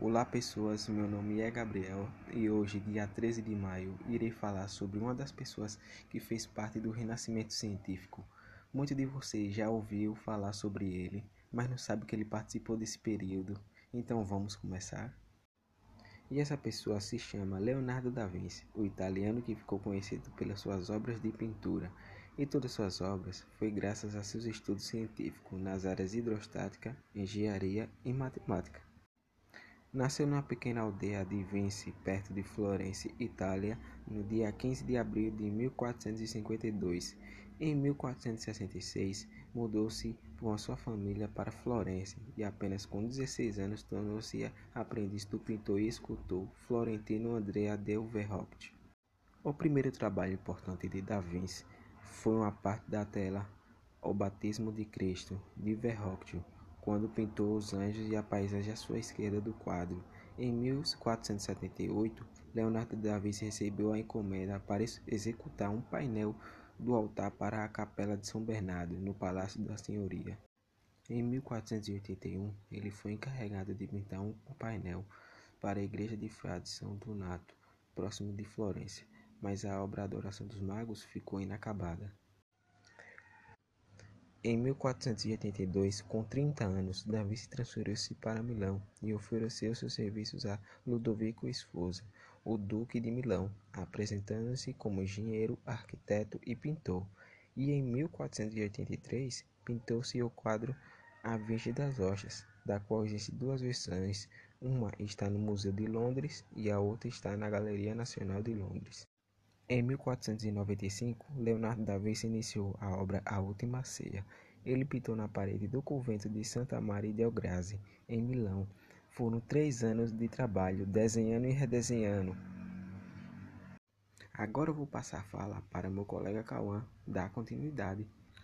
Olá pessoas, meu nome é Gabriel e hoje, dia 13 de maio, irei falar sobre uma das pessoas que fez parte do renascimento científico. Muitos de vocês já ouviu falar sobre ele, mas não sabe que ele participou desse período. Então vamos começar? E essa pessoa se chama Leonardo da Vinci, o italiano que ficou conhecido pelas suas obras de pintura. E todas suas obras foi graças a seus estudos científicos nas áreas hidrostática, engenharia e matemática. Nasceu numa pequena aldeia de Vinci, perto de Florença, Itália, no dia 15 de abril de 1452. Em 1466, mudou-se com a sua família para Florença e apenas com 16 anos tornou-se aprendiz do pintor e escultor florentino Andrea del Verrocchio. O primeiro trabalho importante de Da Vinci foi uma parte da tela O Batismo de Cristo, de Verrocchio, quando pintou os anjos e a paisagem à sua esquerda do quadro. Em 1478, Leonardo da Vinci recebeu a encomenda para executar um painel do altar para a Capela de São Bernardo, no Palácio da Senhoria. Em 1481, ele foi encarregado de pintar um painel para a Igreja de Frade São Donato, próximo de Florença, mas a obra Adoração dos Magos ficou inacabada. Em 1482, com 30 anos, Davi se transferiu-se para Milão e ofereceu seus serviços a Ludovico Sforza, o Duque de Milão, apresentando-se como engenheiro, arquiteto e pintor. E em 1483, pintou-se o quadro A Virgem das Rochas, da qual existem duas versões, uma está no Museu de Londres e a outra está na Galeria Nacional de Londres. Em 1495, Leonardo da Vinci iniciou a obra A Última Ceia. Ele pintou na parede do convento de Santa Maria del Grazie, em Milão. Foram três anos de trabalho, desenhando e redesenhando. Agora eu vou passar a fala para meu colega Cauã dar continuidade.